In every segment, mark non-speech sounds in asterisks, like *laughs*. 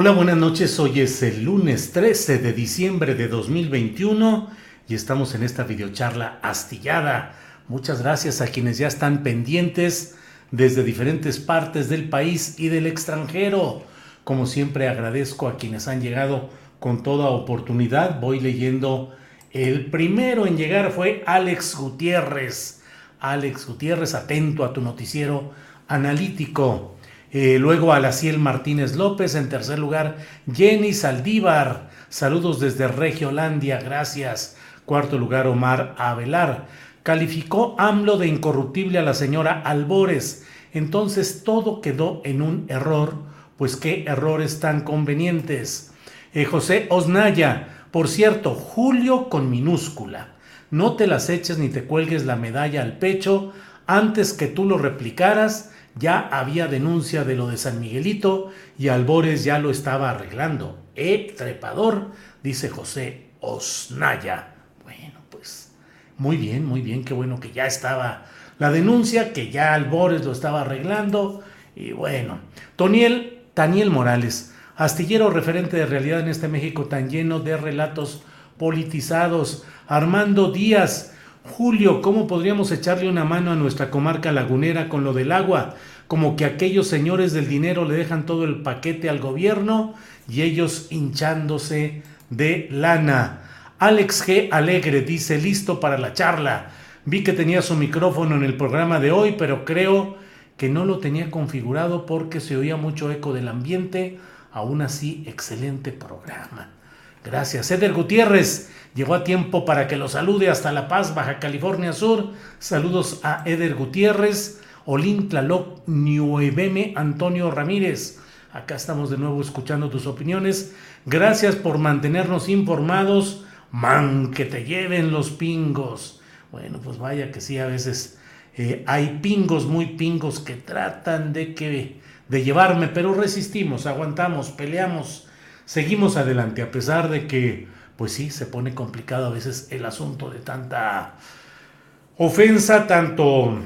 Hola, buenas noches. Hoy es el lunes 13 de diciembre de 2021 y estamos en esta videocharla astillada. Muchas gracias a quienes ya están pendientes desde diferentes partes del país y del extranjero. Como siempre agradezco a quienes han llegado con toda oportunidad. Voy leyendo. El primero en llegar fue Alex Gutiérrez. Alex Gutiérrez, atento a tu noticiero analítico. Eh, luego Alaciel Martínez López. En tercer lugar, Jenny Saldívar. Saludos desde Regiolandia. Gracias. Cuarto lugar, Omar Avelar. Calificó AMLO de incorruptible a la señora Albores. Entonces todo quedó en un error. Pues qué errores tan convenientes. Eh, José Osnaya. Por cierto, Julio con minúscula. No te las eches ni te cuelgues la medalla al pecho antes que tú lo replicaras ya había denuncia de lo de San Miguelito y Albores ya lo estaba arreglando. ¡Eh, trepador! dice José Osnaya. Bueno, pues muy bien, muy bien, qué bueno que ya estaba la denuncia, que ya Albores lo estaba arreglando. Y bueno, Toniel, Daniel Morales, astillero referente de realidad en este México tan lleno de relatos politizados. Armando Díaz, Julio, ¿cómo podríamos echarle una mano a nuestra comarca lagunera con lo del agua? Como que aquellos señores del dinero le dejan todo el paquete al gobierno y ellos hinchándose de lana. Alex G. Alegre dice, listo para la charla. Vi que tenía su micrófono en el programa de hoy, pero creo que no lo tenía configurado porque se oía mucho eco del ambiente. Aún así, excelente programa. Gracias. Eder Gutiérrez llegó a tiempo para que lo salude hasta La Paz, Baja California Sur. Saludos a Eder Gutiérrez, Olin Tlaloc, Niuebeme, Antonio Ramírez. Acá estamos de nuevo escuchando tus opiniones. Gracias por mantenernos informados. Man, que te lleven los pingos. Bueno, pues vaya que sí, a veces eh, hay pingos muy pingos que tratan de, que, de llevarme, pero resistimos, aguantamos, peleamos seguimos adelante, a pesar de que, pues sí, se pone complicado a veces el asunto de tanta ofensa, tanto,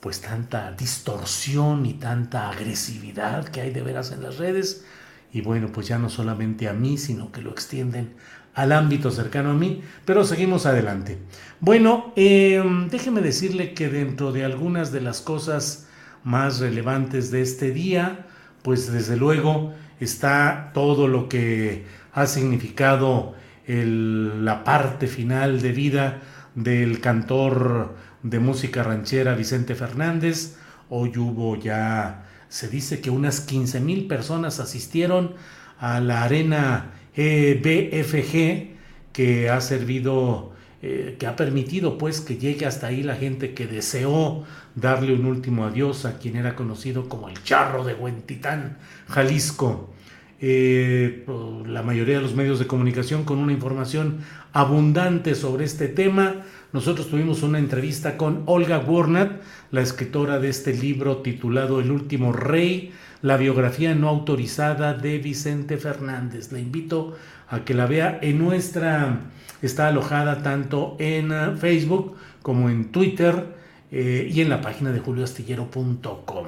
pues tanta distorsión y tanta agresividad que hay de veras en las redes. Y bueno, pues ya no solamente a mí, sino que lo extienden al ámbito cercano a mí, pero seguimos adelante. Bueno, em, déjeme decirle que dentro de algunas de las cosas más relevantes de este día, pues desde luego, está todo lo que ha significado la parte final de vida del cantor de música ranchera Vicente Fernández. Hoy hubo ya, se dice que unas 15 mil personas asistieron a la arena e BFG que ha servido, eh, que ha permitido pues que llegue hasta ahí la gente que deseó darle un último adiós a quien era conocido como el Charro de Huentitán, Jalisco. Eh, la mayoría de los medios de comunicación con una información abundante sobre este tema. Nosotros tuvimos una entrevista con Olga Warnat, la escritora de este libro titulado El último rey, la biografía no autorizada de Vicente Fernández. La invito a que la vea en nuestra, está alojada tanto en eh, Facebook como en Twitter eh, y en la página de julioastillero.com.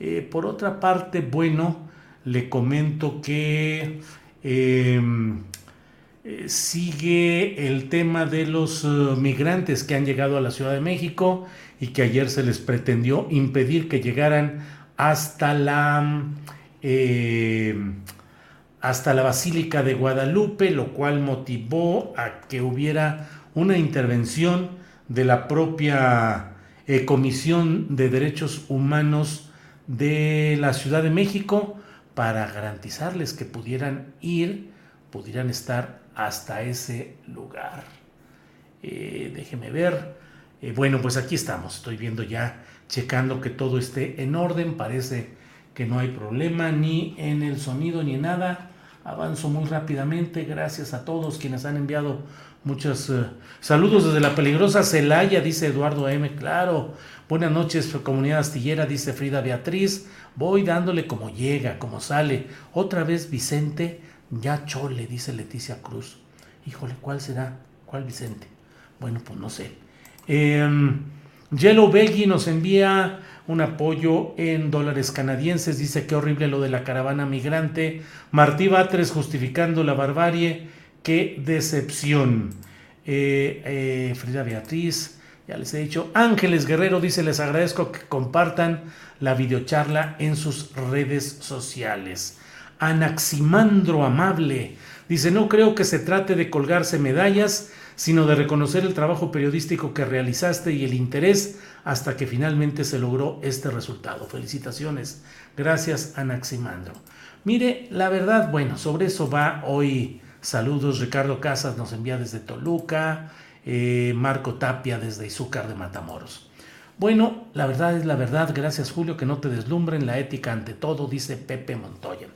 Eh, por otra parte, bueno, le comento que em, sigue el tema de los migrantes que han llegado a la Ciudad de México y que ayer se les pretendió impedir que llegaran hasta la em, hasta la Basílica de Guadalupe, lo cual motivó a que hubiera una intervención de la propia eh, Comisión de Derechos Humanos de la Ciudad de México para garantizarles que pudieran ir, pudieran estar hasta ese lugar. Eh, déjeme ver. Eh, bueno, pues aquí estamos. Estoy viendo ya, checando que todo esté en orden. Parece que no hay problema ni en el sonido ni en nada. Avanzo muy rápidamente. Gracias a todos quienes han enviado Muchos eh, saludos desde la peligrosa Celaya, dice Eduardo M. Claro. Buenas noches, comunidad astillera, dice Frida Beatriz. Voy dándole como llega, como sale. Otra vez Vicente, ya chole, dice Leticia Cruz. Híjole, ¿cuál será? ¿Cuál Vicente? Bueno, pues no sé. Em, Yellow Beggy nos envía un apoyo en dólares canadienses. Dice que horrible lo de la caravana migrante. Martí Batres justificando la barbarie qué decepción. Eh, eh, Frida Beatriz, ya les he dicho. Ángeles Guerrero dice, les agradezco que compartan la videocharla en sus redes sociales. Anaximandro Amable dice, no creo que se trate de colgarse medallas, sino de reconocer el trabajo periodístico que realizaste y el interés hasta que finalmente se logró este resultado. Felicitaciones. Gracias, Anaximandro. Mire, la verdad, bueno, sobre eso va hoy Saludos, Ricardo Casas nos envía desde Toluca, eh, Marco Tapia desde Izúcar de Matamoros. Bueno, la verdad es la verdad, gracias Julio, que no te deslumbren la ética ante todo, dice Pepe Montoya.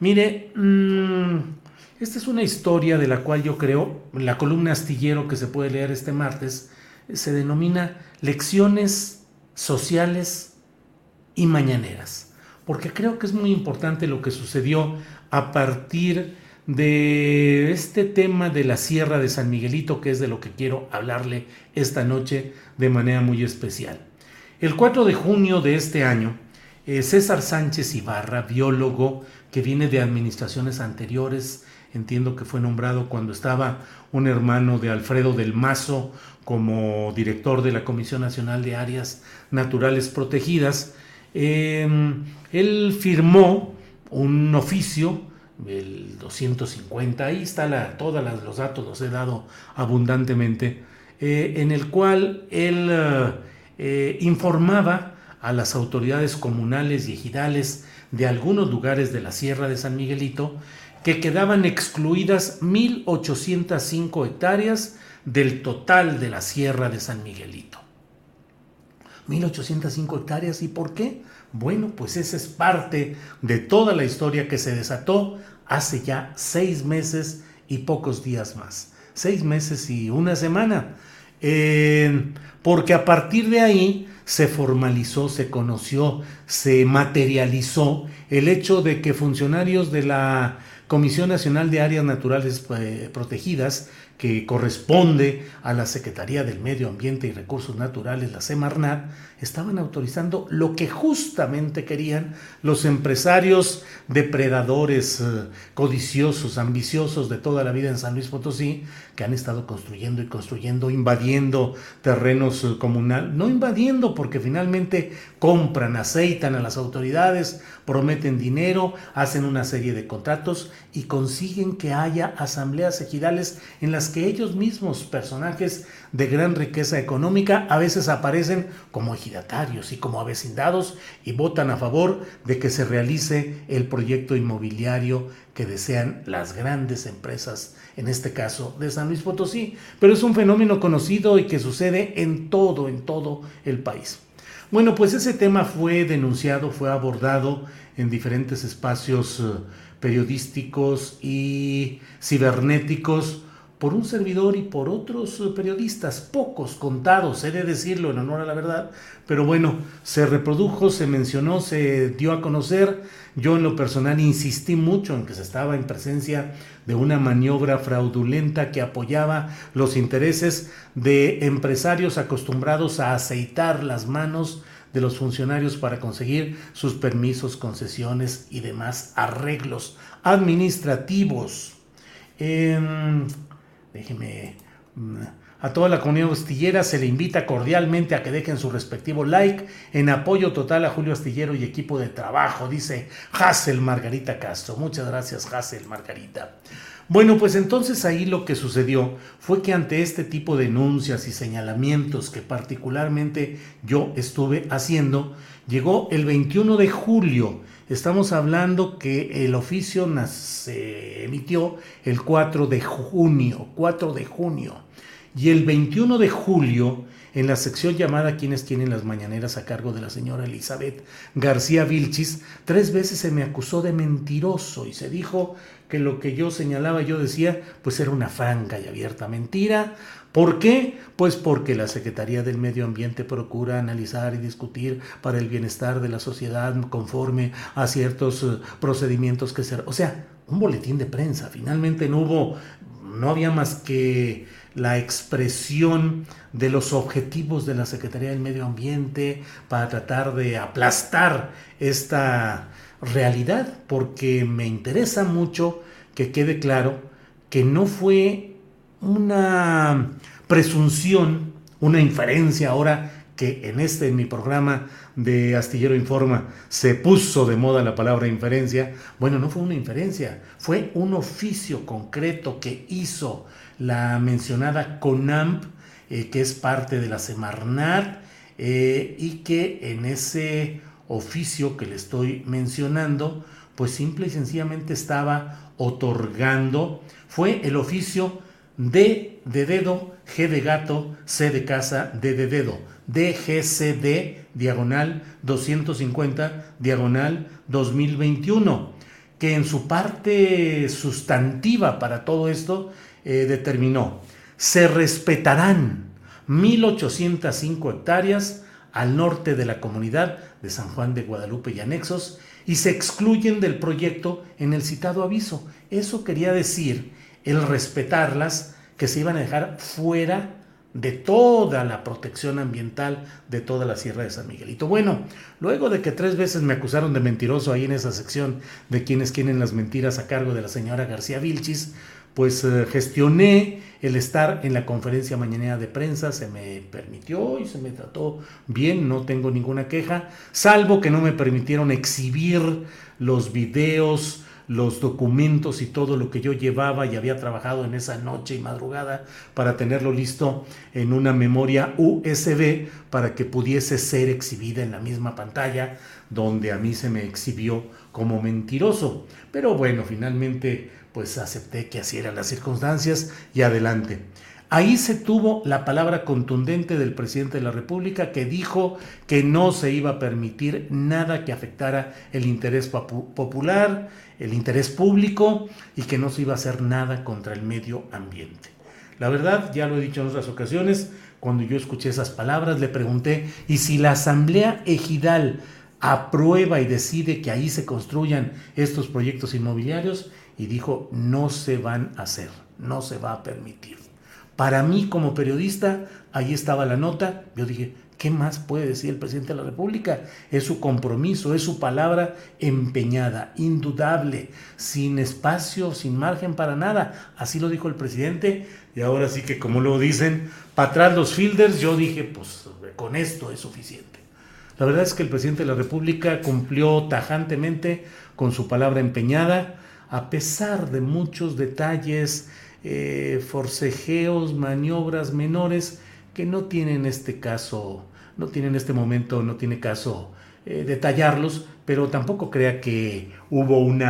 Mire, mm, esta es una historia de la cual yo creo, la columna astillero que se puede leer este martes, se denomina Lecciones Sociales y Mañaneras, porque creo que es muy importante lo que sucedió a partir de este tema de la Sierra de San Miguelito, que es de lo que quiero hablarle esta noche de manera muy especial. El 4 de junio de este año, eh, César Sánchez Ibarra, biólogo que viene de administraciones anteriores, entiendo que fue nombrado cuando estaba un hermano de Alfredo del Mazo como director de la Comisión Nacional de Áreas Naturales Protegidas, eh, él firmó un oficio el 250, ahí está todos los datos, los he dado abundantemente, eh, en el cual él eh, eh, informaba a las autoridades comunales y ejidales de algunos lugares de la Sierra de San Miguelito que quedaban excluidas 1.805 hectáreas del total de la Sierra de San Miguelito. 1.805 hectáreas, ¿y por qué? Bueno, pues esa es parte de toda la historia que se desató hace ya seis meses y pocos días más. Seis meses y una semana. porque a partir de ahí se formalizó, se conoció, se materializó el hecho de que funcionarios de la Comisión Nacional de Áreas Naturales eh, Protegidas que corresponde a la Secretaría del Medio Ambiente y Recursos Naturales, la Semarnat, estaban autorizando lo que justamente querían los empresarios depredadores, eh, codiciosos, ambiciosos de toda la vida en San Luis Potosí, que han estado construyendo y construyendo, invadiendo terrenos eh, comunales, no invadiendo porque finalmente compran, aceitan a las autoridades, prometen dinero, hacen una serie de contratos y consiguen que haya asambleas ejidales en las que ellos mismos, personajes de gran riqueza económica, a veces aparecen como ejidatarios y como avecindados y votan a favor de que se realice el proyecto inmobiliario que desean las grandes empresas, en este caso de San Luis Potosí. Pero es un fenómeno conocido y que sucede en todo, en todo el país. Bueno, pues ese tema fue denunciado, fue abordado en diferentes espacios eh, periodísticos y cibernéticos por un servidor y por otros periodistas, pocos, contados, he de decirlo en honor a la verdad, pero bueno, se reprodujo, se mencionó, se dio a conocer. Yo en lo personal insistí mucho en que se estaba en presencia de una maniobra fraudulenta que apoyaba los intereses de empresarios acostumbrados a aceitar las manos de los funcionarios para conseguir sus permisos, concesiones y demás arreglos administrativos. Em, déjeme... Mm, a toda la comunidad astillera se le invita cordialmente a que dejen su respectivo like en apoyo total a Julio Astillero y equipo de trabajo, dice Hassel Margarita Castro. Muchas gracias, Hassel Margarita. Bueno, pues entonces ahí lo que sucedió fue que ante este tipo de denuncias y señalamientos que particularmente yo estuve haciendo, llegó el 21 de julio. Estamos hablando que el oficio se emitió el 4 de junio, 4 de junio. Y el 21 de julio, en la sección llamada Quienes tienen las mañaneras a cargo de la señora Elizabeth García Vilchis, tres veces se me acusó de mentiroso y se dijo que lo que yo señalaba, yo decía, pues era una franca y abierta mentira. ¿Por qué? Pues porque la Secretaría del Medio Ambiente procura analizar y discutir para el bienestar de la sociedad conforme a ciertos eh, procedimientos que se... O sea, un boletín de prensa. Finalmente no hubo, no había más que la expresión de los objetivos de la Secretaría del Medio Ambiente para tratar de aplastar esta realidad, porque me interesa mucho que quede claro que no fue una presunción, una inferencia ahora que en este, en mi programa de Astillero Informa, se puso de moda la palabra inferencia. Bueno, no fue una inferencia, fue un oficio concreto que hizo la mencionada CONAMP, eh, que es parte de la Semarnat, eh, y que en ese oficio que le estoy mencionando, pues simple y sencillamente estaba otorgando, fue el oficio D de dedo, G de gato, C de casa, D de dedo, DGCD, diagonal 250, diagonal 2021, que en su parte sustantiva para todo esto eh, determinó, se respetarán 1.805 hectáreas al norte de la comunidad de San Juan de Guadalupe y anexos y se excluyen del proyecto en el citado aviso. Eso quería decir el respetarlas, que se iban a dejar fuera de toda la protección ambiental de toda la Sierra de San Miguelito. Bueno, luego de que tres veces me acusaron de mentiroso ahí en esa sección de quienes quieren las mentiras a cargo de la señora García Vilchis, pues eh, gestioné el estar en la conferencia mañanera de prensa, se me permitió y se me trató bien, no tengo ninguna queja, salvo que no me permitieron exhibir los videos, los documentos y todo lo que yo llevaba y había trabajado en esa noche y madrugada para tenerlo listo en una memoria USB para que pudiese ser exhibida en la misma pantalla donde a mí se me exhibió como mentiroso. Pero bueno, finalmente pues acepté que así eran las circunstancias y adelante. Ahí se tuvo la palabra contundente del presidente de la República que dijo que no se iba a permitir nada que afectara el interés popular, el interés público y que no se iba a hacer nada contra el medio ambiente. La verdad, ya lo he dicho en otras ocasiones, cuando yo escuché esas palabras le pregunté, ¿y si la Asamblea Ejidal aprueba y decide que ahí se construyan estos proyectos inmobiliarios? Y dijo, no se van a hacer, no se va a permitir. Para mí como periodista, ahí estaba la nota, yo dije, ¿qué más puede decir el presidente de la República? Es su compromiso, es su palabra empeñada, indudable, sin espacio, sin margen para nada. Así lo dijo el presidente y ahora sí que como lo dicen, para atrás los fielders, yo dije, pues con esto es suficiente. La verdad es que el presidente de la República cumplió tajantemente con su palabra empeñada, a pesar de muchos detalles, eh, forcejeos, maniobras menores que no tienen este caso, no tienen este momento, no tiene caso eh, detallarlos, pero tampoco crea que hubo un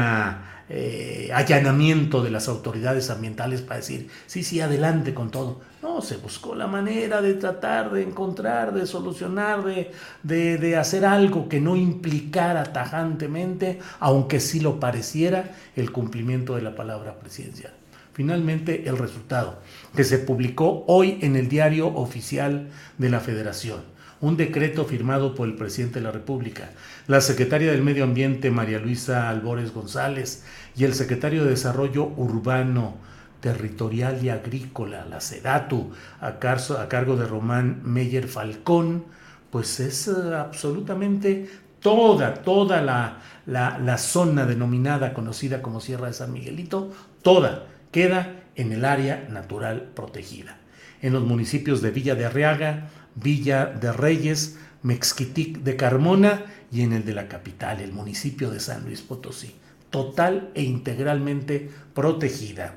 eh, allanamiento de las autoridades ambientales para decir, sí, sí, adelante con todo. No, se buscó la manera de tratar de encontrar, de solucionar, de, de, de hacer algo que no implicara tajantemente, aunque sí lo pareciera, el cumplimiento de la palabra presidencial. Finalmente el resultado, que se publicó hoy en el diario oficial de la Federación. Un decreto firmado por el presidente de la República, la secretaria del Medio Ambiente María Luisa Albores González y el secretario de Desarrollo Urbano, Territorial y Agrícola, la SEDATU, a, cargo de Román Meyer Falcón, pues es eh, absolutamente toda, toda la, la, zona denominada, conocida como Sierra de San Miguelito, toda queda en el área natural protegida. En los municipios de Villa de Arriaga, Villa de Reyes, Mexquitic de Carmona y en el de la capital, el municipio de San Luis Potosí. Total e integralmente protegida.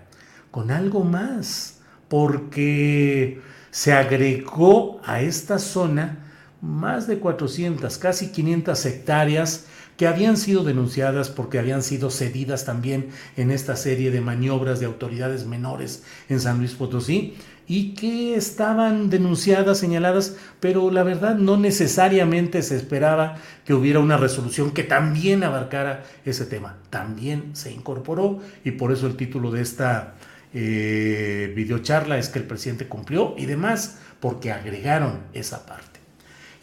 Con algo más, porque se agregó a esta zona más de 400, casi 500 hectáreas que habían sido denunciadas porque habían sido cedidas también en esta serie de maniobras de autoridades menores en San Luis Potosí y que estaban denunciadas, señaladas, pero la verdad no necesariamente se esperaba que hubiera una resolución que también abarcara ese tema. También se incorporó y por eso el título de esta eh, videocharla es que el presidente cumplió y demás, porque agregaron esa parte.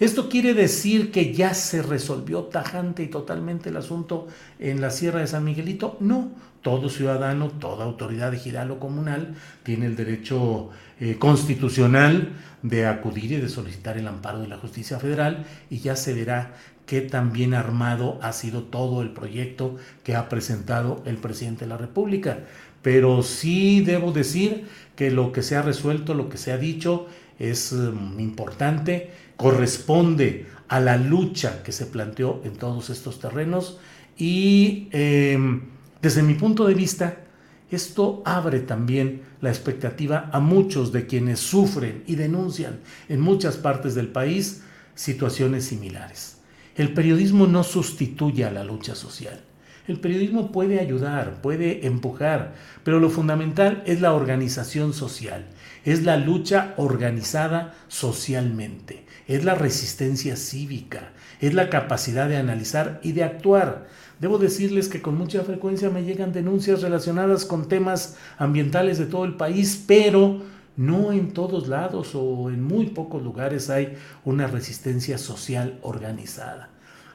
¿Esto quiere decir que ya se resolvió tajante y totalmente el asunto en la Sierra de San Miguelito? No, todo ciudadano, toda autoridad ejidal o comunal tiene el derecho eh, constitucional de acudir y de solicitar el amparo de la justicia federal y ya se verá qué tan bien armado ha sido todo el proyecto que ha presentado el presidente de la República. Pero sí debo decir que lo que se ha resuelto, lo que se ha dicho, es mm, importante corresponde a la lucha que se planteó en todos estos terrenos y em, desde mi punto de vista, esto abre también la expectativa a muchos de quienes sufren y denuncian en muchas partes del país situaciones similares. El periodismo no sustituye a la lucha social. El periodismo puede ayudar, puede empujar, pero lo fundamental es la organización social, es la lucha organizada socialmente es la resistencia cívica, es la capacidad de analizar y de actuar. Debo decirles que con mucha frecuencia me llegan denuncias relacionadas con temas ambientales de todo el país, pero no en todos lados o en muy pocos lugares hay una resistencia social organizada.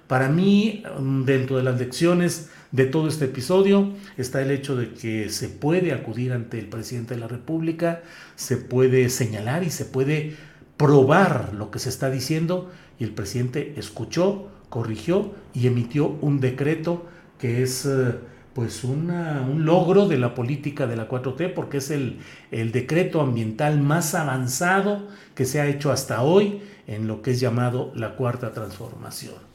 Para mí, mm, dentro de las lecciones de todo este episodio, está el hecho de que se puede acudir ante el presidente de la República, se puede señalar y se puede probar lo que se está diciendo y el presidente escuchó, corrigió y emitió un decreto que es eh, pues un logro de la política de la 4T porque es el, el decreto ambiental más avanzado que se ha hecho hasta hoy en lo que es llamado la cuarta transformación.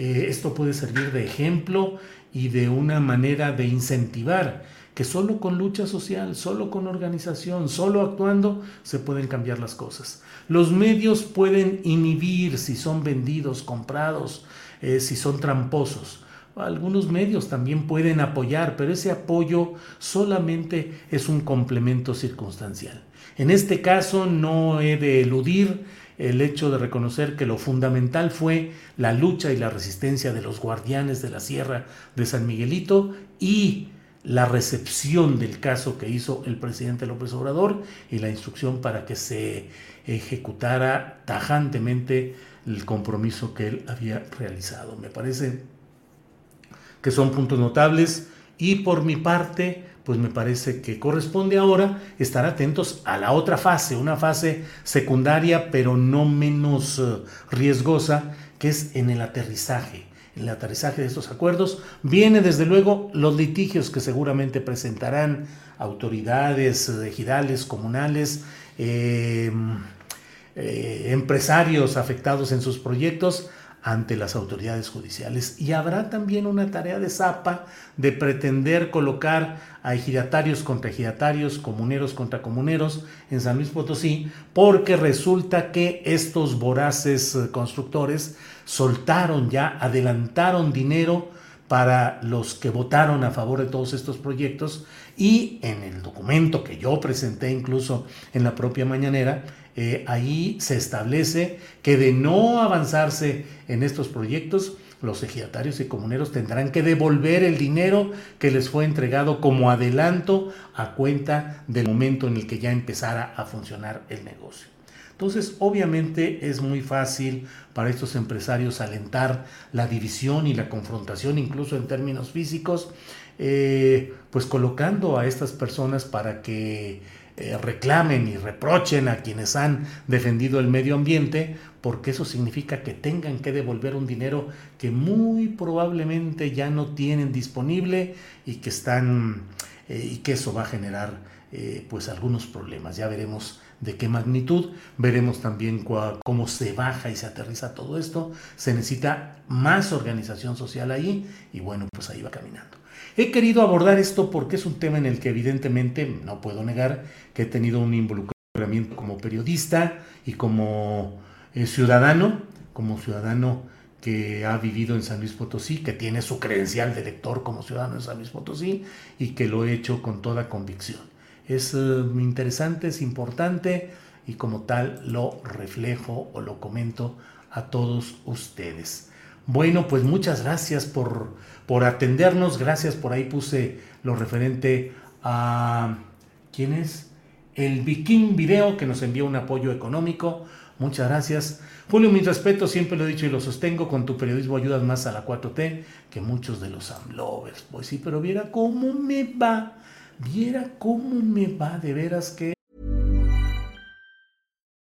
Eh, esto puede servir de ejemplo y de una manera de incentivar que solo con lucha social, solo con organización, solo actuando se pueden cambiar las cosas. Los medios pueden inhibir si son vendidos, comprados, eh, si son tramposos. Algunos medios también pueden apoyar, pero ese apoyo solamente es un complemento circunstancial. En este caso no he de eludir el hecho de reconocer que lo fundamental fue la lucha y la resistencia de los guardianes de la Sierra de San Miguelito y la recepción del caso que hizo el presidente López Obrador y la instrucción para que se ejecutara tajantemente el compromiso que él había realizado. Me parece que son puntos notables y por mi parte, pues me parece que corresponde ahora estar atentos a la otra fase, una fase secundaria pero no menos eh, riesgosa, que es en el aterrizaje el aterrizaje de estos acuerdos. Viene desde luego los litigios que seguramente presentarán autoridades ejidales, comunales, eh, eh, empresarios afectados en sus proyectos ante las autoridades judiciales. Y habrá también una tarea de zapa de pretender colocar a ejidatarios contra ejidatarios, comuneros contra comuneros en San Luis Potosí, porque resulta que estos voraces eh, constructores soltaron ya, adelantaron dinero para los que votaron a favor de todos estos proyectos y en el documento que yo presenté incluso en la propia mañanera, eh, ahí se establece que de no avanzarse en estos proyectos, los ejidatarios y comuneros tendrán que devolver el dinero que les fue entregado como adelanto a cuenta del momento en el que ya empezara a funcionar el negocio. Entonces, obviamente es muy fácil para estos empresarios alentar la división y la confrontación, incluso en términos físicos, eh, pues colocando a estas personas para que eh, reclamen y reprochen a quienes han defendido el medio ambiente, porque eso significa que tengan que devolver un dinero que muy probablemente ya no tienen disponible y que están eh, y que eso va a generar pues algunos problemas. Ya veremos de qué magnitud. Veremos también cómo se baja y se aterriza todo esto. Se necesita más organización social ahí y bueno, pues ahí va caminando. He querido abordar esto porque es un tema en el que evidentemente no puedo negar que he tenido un involucramiento como periodista y como eh, ciudadano, como ciudadano que ha vivido en San Luis Potosí, que tiene su credencial de lector como ciudadano en San Luis Potosí y que lo he hecho con toda convicción es eh, interesante, es importante y como tal lo reflejo o lo comento a todos ustedes. Bueno, pues muchas gracias por, por atendernos, gracias por ahí puse lo referente a quién es el Viking Video que nos envió un apoyo económico. Muchas gracias. Julio, mi respeto, siempre lo he dicho y lo sostengo, con tu periodismo ayudas más a la 4T que muchos de los AMLovers. Pues sí, pero viera cómo me va Viera cómo me va de veras que...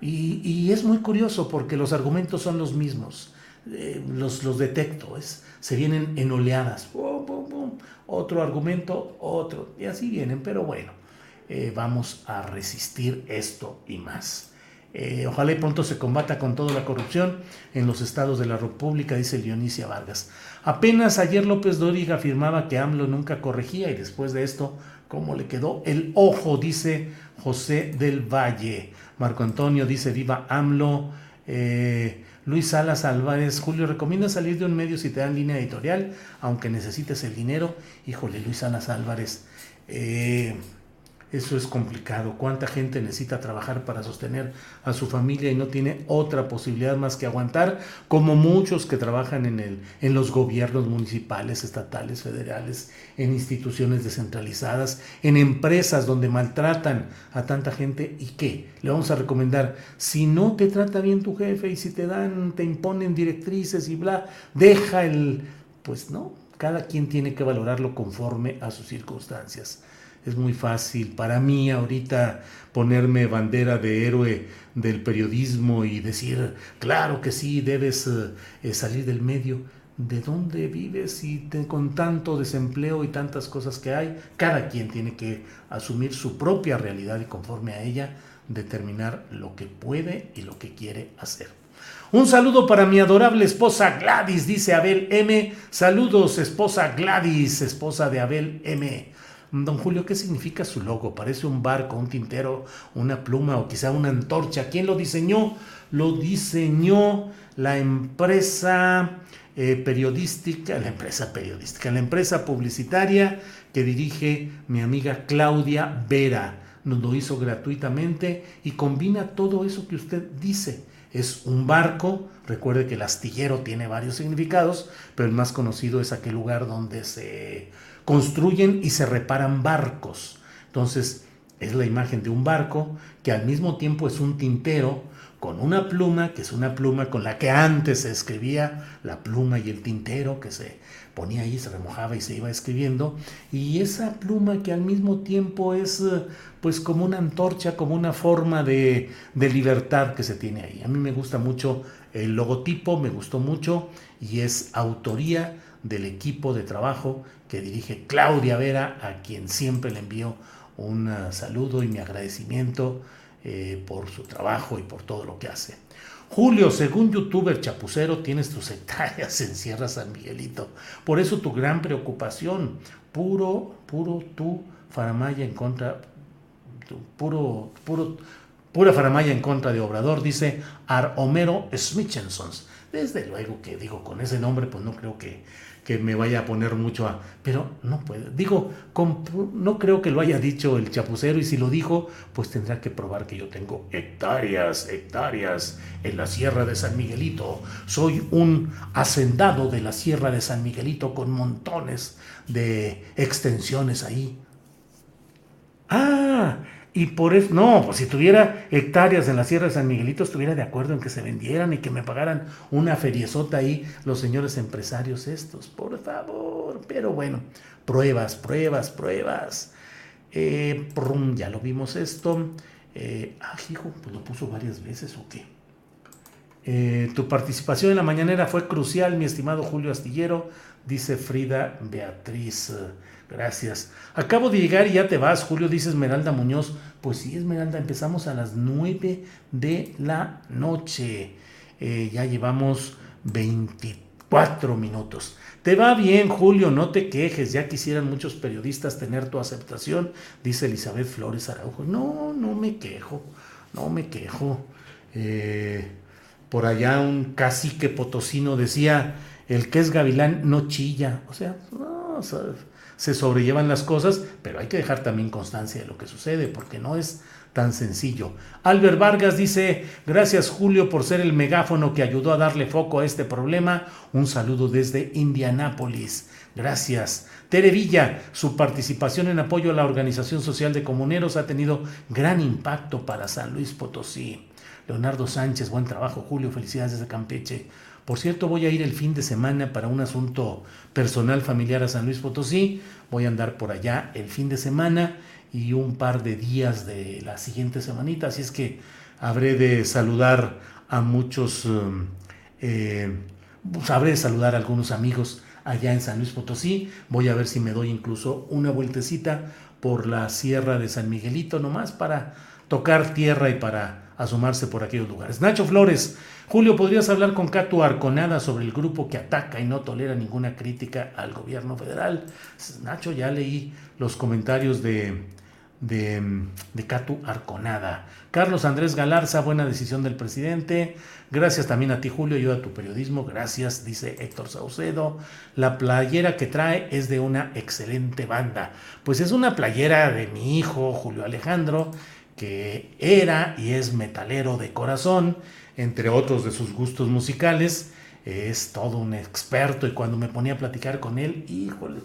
Y, es muy curioso porque los argumentos son los mismos. Eh, los, detecto, es, se vienen en oleadas. Otro argumento, otro. Y así vienen, pero bueno, eh, vamos a resistir esto y más. Eh, ojalá y pronto se combata con toda la corrupción en los estados de la República, dice Dionisia Vargas. Apenas ayer López Dóriga afirmaba que AMLO nunca corregía y después de esto, ¿cómo le quedó el ojo? Dice José del Valle. Marco Antonio dice viva AMLO. Eh, Luis Salas Álvarez, Julio, recomienda salir de un medio si te dan línea editorial, aunque necesites el dinero. Híjole, Luis Salas Álvarez. Eh, eso es complicado. ¿Cuánta gente necesita trabajar para sostener a su familia y no tiene otra posibilidad más que aguantar? Como muchos que trabajan en, el, en los gobiernos municipales, estatales, federales, en instituciones descentralizadas, en empresas donde maltratan a tanta gente. ¿Y qué? Le vamos a recomendar, si no te trata bien tu jefe y si te dan, te imponen directrices y bla, deja el... Pues no, cada quien tiene que valorarlo conforme a sus circunstancias es muy fácil para mí ahorita ponerme bandera de héroe del periodismo y decir, claro que sí, debes eh, salir del medio. ¿De dónde vives y con tanto desempleo y tantas cosas que hay? Cada quien tiene que asumir su propia realidad y conforme a ella determinar lo que puede y lo que quiere hacer. Un saludo para mi adorable esposa Gladys, dice Abel M. Saludos, esposa Gladys, esposa de Abel M. Don Julio, ¿qué significa su logo? Parece un barco, un tintero, una pluma o quizá una antorcha. ¿Quién lo diseñó? Lo diseñó la empresa eh, periodística, la empresa periodística, la empresa publicitaria que dirige mi amiga Claudia Vera. Nos lo hizo gratuitamente y combina todo eso que usted dice es un barco. Recuerde que el astillero tiene varios significados, pero el más conocido es aquel lugar donde se construyen y se reparan barcos. Entonces, es la imagen de un barco que al mismo tiempo es un tintero con una pluma, que es una pluma con la que antes se escribía, la pluma y el tintero que se ponía ahí, se remojaba y se iba escribiendo, y esa pluma que al mismo tiempo es pues como una antorcha, como una forma de, de libertad que se tiene ahí. A mí me gusta mucho el logotipo, me gustó mucho y es autoría del equipo de trabajo que dirige Claudia Vera, a quien siempre le envío un saludo y mi agradecimiento eh, por su trabajo y por todo lo que hace. Julio, según youtuber chapucero, tienes tus hectáreas *laughs* en Sierra San Miguelito. Por eso tu gran preocupación. Puro, puro tú, Faramaya en contra, puro, puro, pura Faramaya en contra de Obrador, dice Ar Homero Smitchensons. Desde luego que digo, con ese nombre, pues no creo que que me vaya a poner mucho a... Pero no puede. Digo, no creo que lo haya dicho el chapucero y si lo dijo, pues tendrá que probar que yo tengo hectáreas, hectáreas en la Sierra de San Miguelito. Soy un hacendado de la Sierra de San Miguelito con montones de extensiones ahí. Ah, y por eso, no, pues si tuviera hectáreas en la Sierra de San Miguelito, estuviera de acuerdo en que se vendieran y que me pagaran una feriezota ahí los señores empresarios estos, por favor. Pero bueno, pruebas, pruebas, pruebas. Eh, ya lo vimos esto. Eh, ah, hijo, pues lo puso varias veces o qué. Eh, tu participación en la mañanera fue crucial, mi estimado Julio Astillero, dice Frida Beatriz. Gracias. Acabo de llegar y ya te vas, Julio, dice Esmeralda Muñoz. Pues sí, Esmeralda, empezamos a las 9 de la noche. Eh, ya llevamos 24 minutos. Te va bien, Julio, no te quejes. Ya quisieran muchos periodistas tener tu aceptación, dice Elizabeth Flores Araujo. No, no me quejo, no me quejo. Eh, por allá un cacique potosino decía, el que es gavilán no chilla. O sea, no, se sobrellevan las cosas, pero hay que dejar también constancia de lo que sucede, porque no es tan sencillo. Albert Vargas dice, gracias Julio por ser el megáfono que ayudó a darle foco a este problema. Un saludo desde Indianápolis. Gracias. Tere Villa, su participación en apoyo a la Organización Social de Comuneros ha tenido gran impacto para San Luis Potosí. Leonardo Sánchez, buen trabajo Julio, felicidades desde Campeche. Por cierto, voy a ir el fin de semana para un asunto personal familiar a San Luis Potosí. Voy a andar por allá el fin de semana y un par de días de la siguiente semanita. Así es que habré de saludar a muchos, um, eh, pues, habré de saludar a algunos amigos allá en San Luis Potosí. Voy a ver si me doy incluso una vueltecita por la sierra de San Miguelito nomás para tocar tierra y para asomarse por aquellos lugares. Nacho Flores, Julio, ¿podrías hablar con Cato Arconada sobre el grupo que ataca y no tolera ninguna crítica al gobierno federal? Nacho, ya leí los comentarios de, de, de Catu Arconada. Carlos Andrés Galarza, buena decisión del presidente. Gracias también a ti, Julio, ayuda a tu periodismo. Gracias, dice Héctor Saucedo. La playera que trae es de una excelente banda. Pues es una playera de mi hijo, Julio Alejandro que era y es metalero de corazón, entre otros de sus gustos musicales, es todo un experto y cuando me ponía a platicar con él, híjole,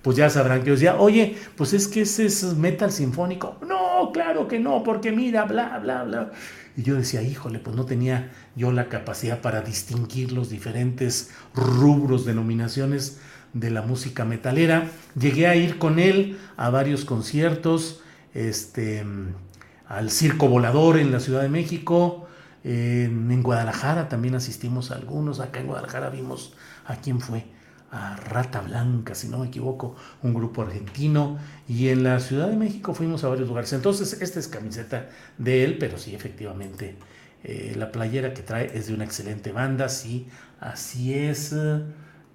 pues ya sabrán que yo decía, oye, pues es que ese es metal sinfónico. No, claro que no, porque mira, bla, bla, bla. Y yo decía, híjole, pues no tenía yo la capacidad para distinguir los diferentes rubros, denominaciones de la música metalera. Llegué a ir con él a varios conciertos, este, al Circo Volador en la Ciudad de México. En, Guadalajara también asistimos a algunos. Acá en Guadalajara vimos a quién fue, a Rata Blanca, si no me equivoco, un grupo argentino. Y en la Ciudad de México fuimos a varios lugares. Entonces, esta es camiseta de él, pero sí, efectivamente, eh, la playera que trae es de una excelente banda, sí, así es.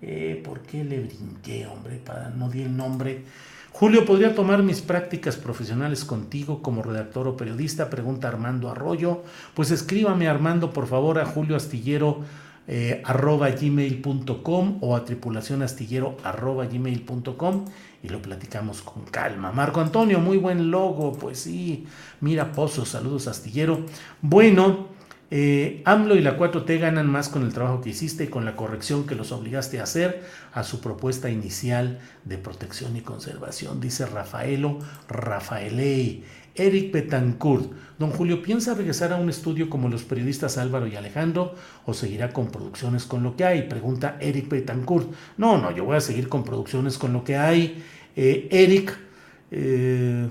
Eh, ¿Por qué le brinqué, hombre? Para, no di el nombre. Julio, ¿podría tomar mis prácticas profesionales contigo como redactor o periodista? Pregunta Armando Arroyo. Pues escríbame Armando, por favor, a julioastillero eh, arroba gmail.com o a tripulacionastillero arroba gmail.com y lo platicamos con calma. Marco Antonio, muy buen logo, pues sí. Mira, Pozos, saludos astillero. Bueno, Eh, AMLO y la 4T ganan más con el trabajo que hiciste y con la corrección que los obligaste a hacer a su propuesta inicial de protección y conservación, dice Rafaelo Rafaelei. Eric Betancourt. Don Julio, ¿piensa regresar a un estudio como los periodistas Álvaro y Alejandro o seguirá con producciones con lo que hay? Pregunta Eric Betancourt. No, no, yo voy a seguir con producciones con lo que hay. Eh, Eric, eh,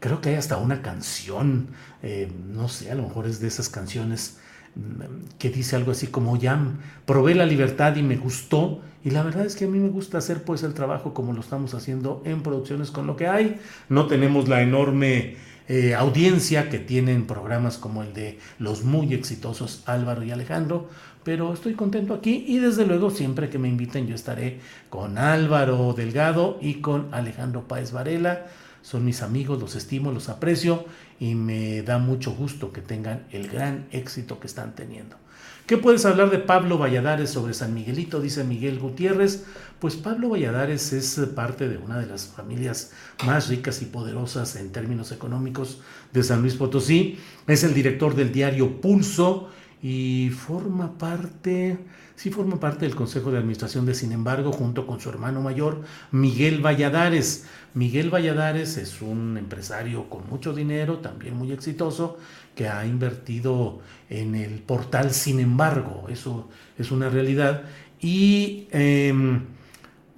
creo que hay hasta una canción, eh, no sé, a lo mejor es de esas canciones mm, que dice algo así como ya probé la libertad y me gustó y la verdad es que a mí me gusta hacer pues el trabajo como lo estamos haciendo en producciones con lo que hay. No tenemos la enorme eh, audiencia que tienen programas como el de los muy exitosos Álvaro y Alejandro, pero estoy contento aquí y desde luego siempre que me inviten yo estaré con Álvaro Delgado y con Alejandro Páez Varela. Son mis amigos, los estimo, los aprecio y me da mucho gusto que tengan el gran éxito que están teniendo. ¿Qué puedes hablar de Pablo Valladares sobre San Miguelito? Dice Miguel Gutiérrez. Pues Pablo Valladares es parte de una de las familias más ricas y poderosas en términos económicos de San Luis Potosí. Es el director del diario Pulso y forma parte, sí forma parte del Consejo de Administración de Sin embargo, junto con su hermano mayor, Miguel Valladares. Miguel Valladares es un empresario con mucho dinero, también muy exitoso, que ha invertido en el portal Sin embargo, eso es una realidad. Y em,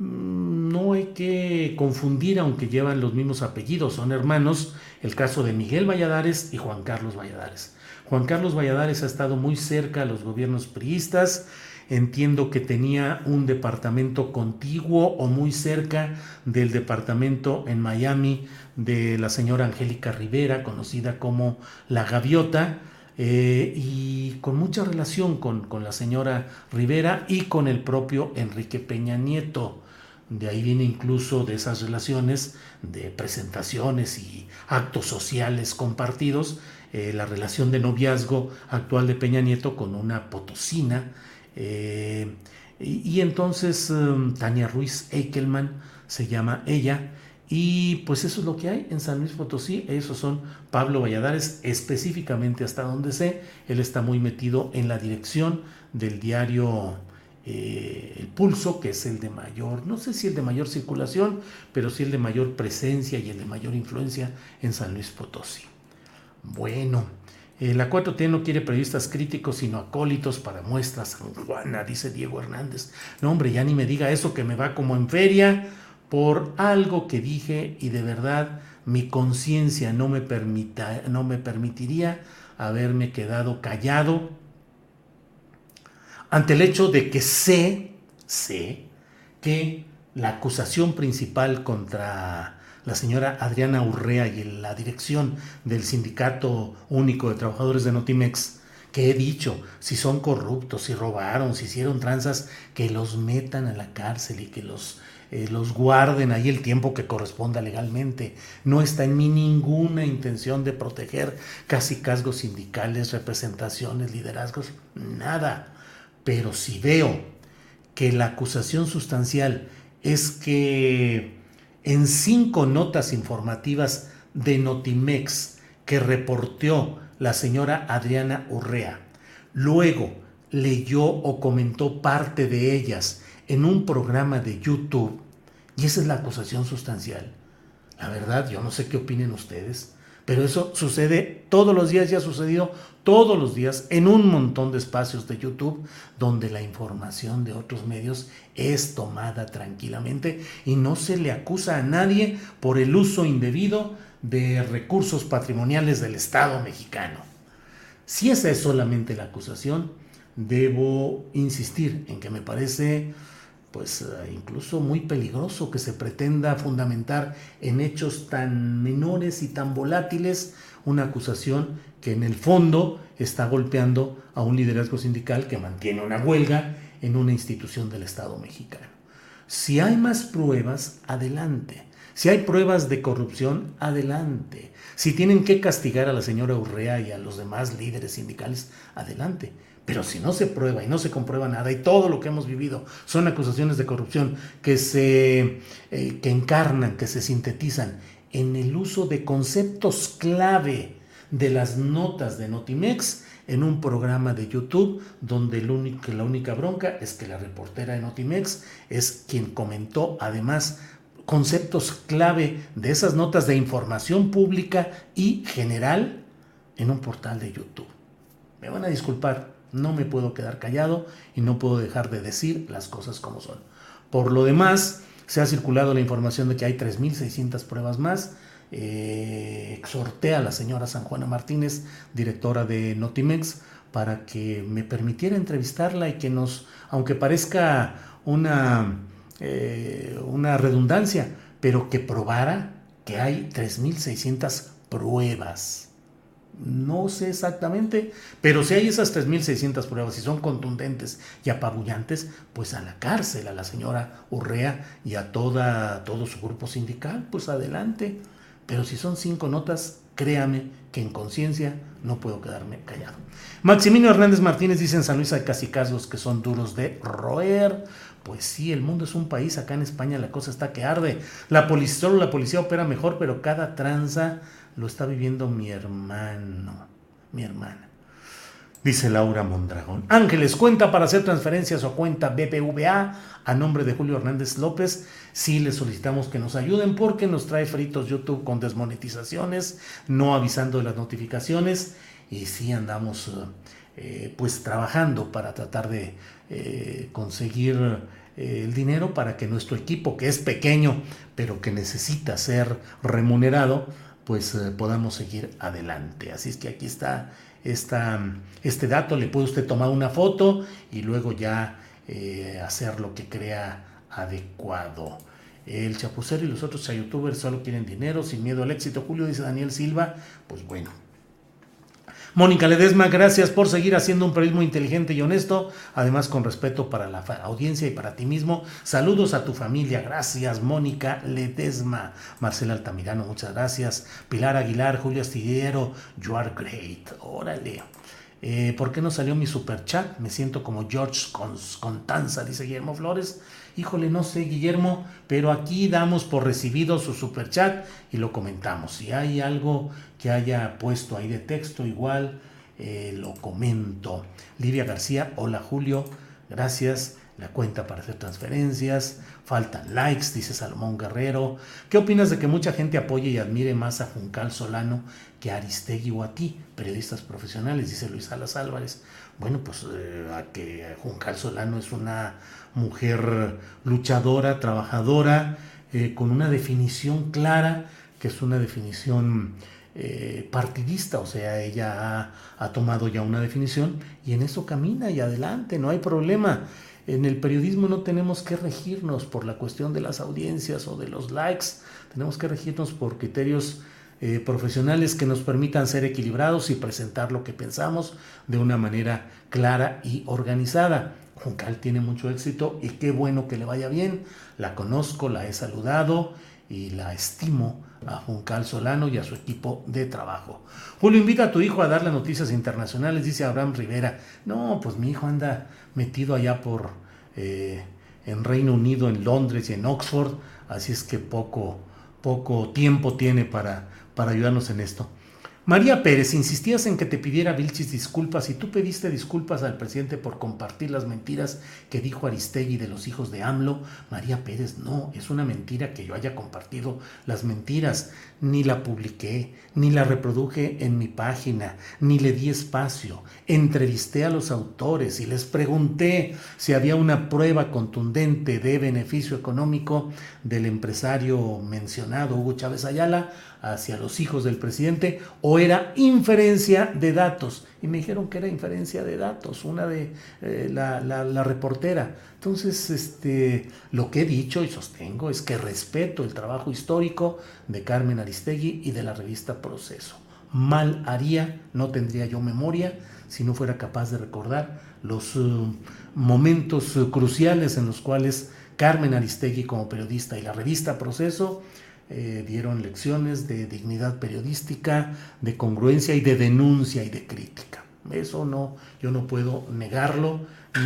no hay que confundir, aunque llevan los mismos apellidos, son hermanos, el caso de Miguel Valladares y Juan Carlos Valladares. Juan Carlos Valladares ha estado muy cerca a los gobiernos priistas, entiendo que tenía un departamento contiguo o muy cerca del departamento en Miami de la señora Angélica Rivera, conocida como La Gaviota, eh, y con mucha relación con, con, la señora Rivera y con el propio Enrique Peña Nieto. De ahí viene incluso de esas relaciones de presentaciones y actos sociales compartidos, eh, la relación de noviazgo actual de Peña Nieto con una potosina eh, y, entonces um, Tania Ruiz Eichelman se llama ella. Y pues eso es lo que hay en San Luis Potosí. Esos son Pablo Valladares, específicamente hasta donde sé. Él está muy metido en la dirección del diario eh, El Pulso, que es el de mayor, no sé si el de mayor circulación, pero sí el de mayor presencia y el de mayor influencia en San Luis Potosí. Bueno, eh, la 4T no quiere periodistas críticos, sino acólitos para muestras Juana, dice Diego Hernández. No, hombre, ya ni me diga eso que me va como en feria por algo que dije y de verdad mi conciencia no, me no me permitiría haberme quedado callado ante el hecho de que sé, sé que la acusación principal contra la señora Adriana Urrea y la dirección del Sindicato Único de Trabajadores de Notimex, que he dicho, si son corruptos, si robaron, si hicieron tranzas, que los metan a la cárcel y que los, eh, los guarden ahí el tiempo que corresponda legalmente. No está en mí ninguna intención de proteger casi casgos sindicales, representaciones, liderazgos, nada. Pero si veo que la acusación sustancial es que en cinco notas informativas de Notimex que reporteó la señora Adriana Urrea. Luego leyó o comentó parte de ellas en un programa de YouTube. Y esa es la acusación sustancial. La verdad, yo no sé qué opinen ustedes. Pero eso sucede todos los días y ha sucedido todos los días en un montón de espacios de YouTube donde la información de otros medios es tomada tranquilamente y no se le acusa a nadie por el uso indebido de recursos patrimoniales del Estado mexicano. Si esa es solamente la acusación, debo insistir en que me parece pues eh, incluso muy peligroso que se pretenda fundamentar en hechos tan menores y tan volátiles una acusación que en el fondo está golpeando a un liderazgo sindical que mantiene una huelga en una institución del Estado mexicano. Si hay más pruebas, adelante. Si hay pruebas de corrupción, adelante. Si tienen que castigar a la señora Urrea y a los demás líderes sindicales, adelante. Pero si no se prueba y no se comprueba nada y todo lo que hemos vivido son acusaciones de corrupción que se eh, que encarnan, que se sintetizan en el uso de conceptos clave de las notas de Notimex en un programa de YouTube donde el único, la única bronca es que la reportera de Notimex es quien comentó además conceptos clave de esas notas de información pública y general en un portal de YouTube. Me van a disculpar, no me puedo quedar callado y no puedo dejar de decir las cosas como son. Por lo demás, se ha circulado la información de que hay 3.600 pruebas más. Eh, exhorté a la señora San Juana Martínez, directora de Notimex, para que me permitiera entrevistarla y que nos, aunque parezca una, eh, una redundancia, pero que probara que hay 3.600 pruebas no sé exactamente, pero si hay esas 3.600 pruebas y son contundentes y apabullantes, pues a la cárcel, a la señora Urrea y a toda, todo su grupo sindical, pues adelante. Pero si son cinco notas, créame que en conciencia no puedo quedarme callado. Maximino Hernández Martínez dice en San Luis hay casi casos que son duros de roer. Pues sí, el mundo es un país, acá en España la cosa está que arde. La policía, solo la policía opera mejor, pero cada tranza lo está viviendo mi hermano, mi hermana. Dice Laura Mondragón. Ángeles, cuenta para hacer transferencias o cuenta BPVA a nombre de Julio Hernández López. Sí, le solicitamos que nos ayuden porque nos trae fritos YouTube con desmonetizaciones, no avisando de las notificaciones. Y sí andamos eh, pues trabajando para tratar de eh, conseguir eh, el dinero para que nuestro equipo, que es pequeño, pero que necesita ser remunerado, pues eh, podamos seguir adelante. Así es que aquí está esta, este dato, le puede usted tomar una foto y luego ya eh, hacer lo que crea adecuado. El chapucero y los otros youtubers solo quieren dinero, sin miedo al éxito. Julio dice Daniel Silva, pues bueno, Mónica Ledesma, gracias por seguir haciendo un periodismo inteligente y honesto, además con respeto para la audiencia y para ti mismo. Saludos a tu familia, gracias Mónica Ledesma. Marcela Altamirano, muchas gracias. Pilar Aguilar, Julio Astillero, you are great. Órale. Eh, ¿Por qué no salió mi super chat? Me siento como George Constanza, dice Guillermo Flores. Híjole, no sé, Guillermo, pero aquí damos por recibido su super chat y lo comentamos. Si hay algo que haya puesto ahí de texto, igual eh, lo comento. Livia García, hola Julio, gracias. La cuenta para hacer transferencias, faltan likes, dice Salomón Guerrero. ¿Qué opinas de que mucha gente apoye y admire más a Juncal Solano que a Aristegui o a ti, periodistas profesionales? Dice Luis Salas Álvarez. Bueno, pues eh, a que Juncal Solano es una mujer luchadora, trabajadora, eh, con una definición clara, que es una definición eh, partidista, o sea, ella ha, tomado ya una definición y en eso camina y adelante, no hay problema. En el periodismo no tenemos que regirnos por la cuestión de las audiencias o de los likes, tenemos que regirnos por criterios eh, profesionales que nos permitan ser equilibrados y presentar lo que pensamos de una manera clara y organizada. Juncal tiene mucho éxito y qué bueno que le vaya bien. La conozco, la he saludado y la estimo a Juncal Solano y a su equipo de trabajo. Julio, invita a tu hijo a dar las noticias internacionales, dice Abraham Rivera. No, pues mi hijo anda metido allá por eh, en Reino Unido, en Londres y en Oxford, así es que poco, poco tiempo tiene para, para ayudarnos en esto. María Pérez, insistías en que te pidiera Vilchis disculpas y tú pediste disculpas al presidente por compartir las mentiras que dijo Aristegui de los hijos de AMLO. María Pérez, no, es una mentira que yo haya compartido las mentiras. Ni la publiqué, ni la reproduje en mi página, ni le di espacio. Entrevisté a los autores y les pregunté si había una prueba contundente de beneficio económico del empresario mencionado, Hugo Chávez Ayala hacia los hijos del presidente o era inferencia de datos. Y me dijeron que era inferencia de datos, una de eh, la, reportera. Entonces, este, lo que he dicho y sostengo es que respeto el trabajo histórico de Carmen Aristegui y de la revista Proceso. Mal haría, no tendría yo memoria si no fuera capaz de recordar los uh, momentos uh, cruciales en los cuales Carmen Aristegui como periodista y la revista Proceso eh, dieron lecciones de dignidad periodística, de congruencia y de denuncia y de crítica. Eso no, yo no puedo negarlo,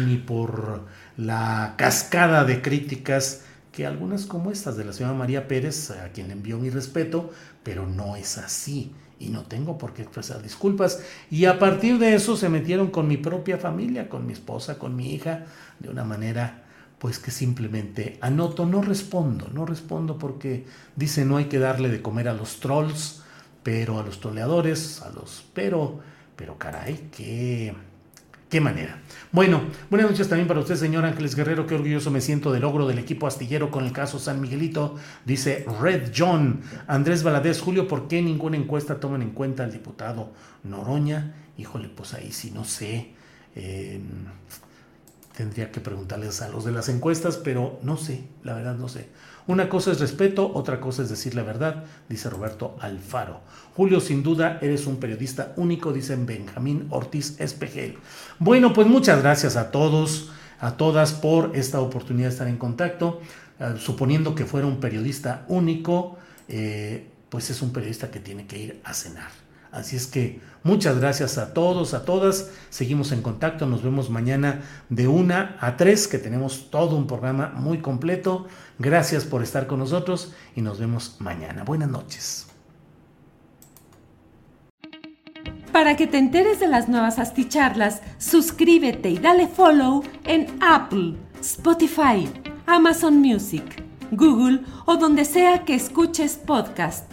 ni por la cascada de críticas que algunas como estas de la señora María Pérez, a quien envió mi respeto, pero no es así. y no tengo por qué expresar disculpas. Y a partir de eso se metieron con mi propia familia, con mi esposa, con mi hija, de una manera pues que simplemente anoto, no respondo, no respondo porque dice no hay que darle de comer a los trolls, pero a los troleadores, a los pero, pero caray, qué Qué manera. Bueno, buenas noches también para usted, señor Ángeles Guerrero. Qué orgulloso me siento del logro del equipo astillero con el caso San Miguelito. Dice Red John. Andrés Valadez, Julio, ¿por qué ninguna encuesta toman en cuenta al diputado Noroña? Híjole, pues ahí sí no sé. Eh, tendría que preguntarles a los de las encuestas, pero no sé, la verdad no sé. Una cosa es respeto, otra cosa es decir la verdad, dice Roberto Alfaro. Julio, sin duda, eres un periodista único, dice Benjamín Ortiz Espejel. Bueno, pues muchas gracias a todos, a todas por esta oportunidad de estar en contacto. Eh, suponiendo que fuera un periodista único, eh, pues es un periodista que tiene que ir a cenar. Así es que muchas gracias a todos, a todas. Seguimos en contacto. Nos vemos mañana de 1 a 3, que tenemos todo un programa muy completo. Gracias por estar con nosotros y nos vemos mañana. Buenas noches. Para que te enteres de las nuevas asticharlas, suscríbete y dale follow en Apple, Spotify, Amazon Music, Google o donde sea que escuches podcast.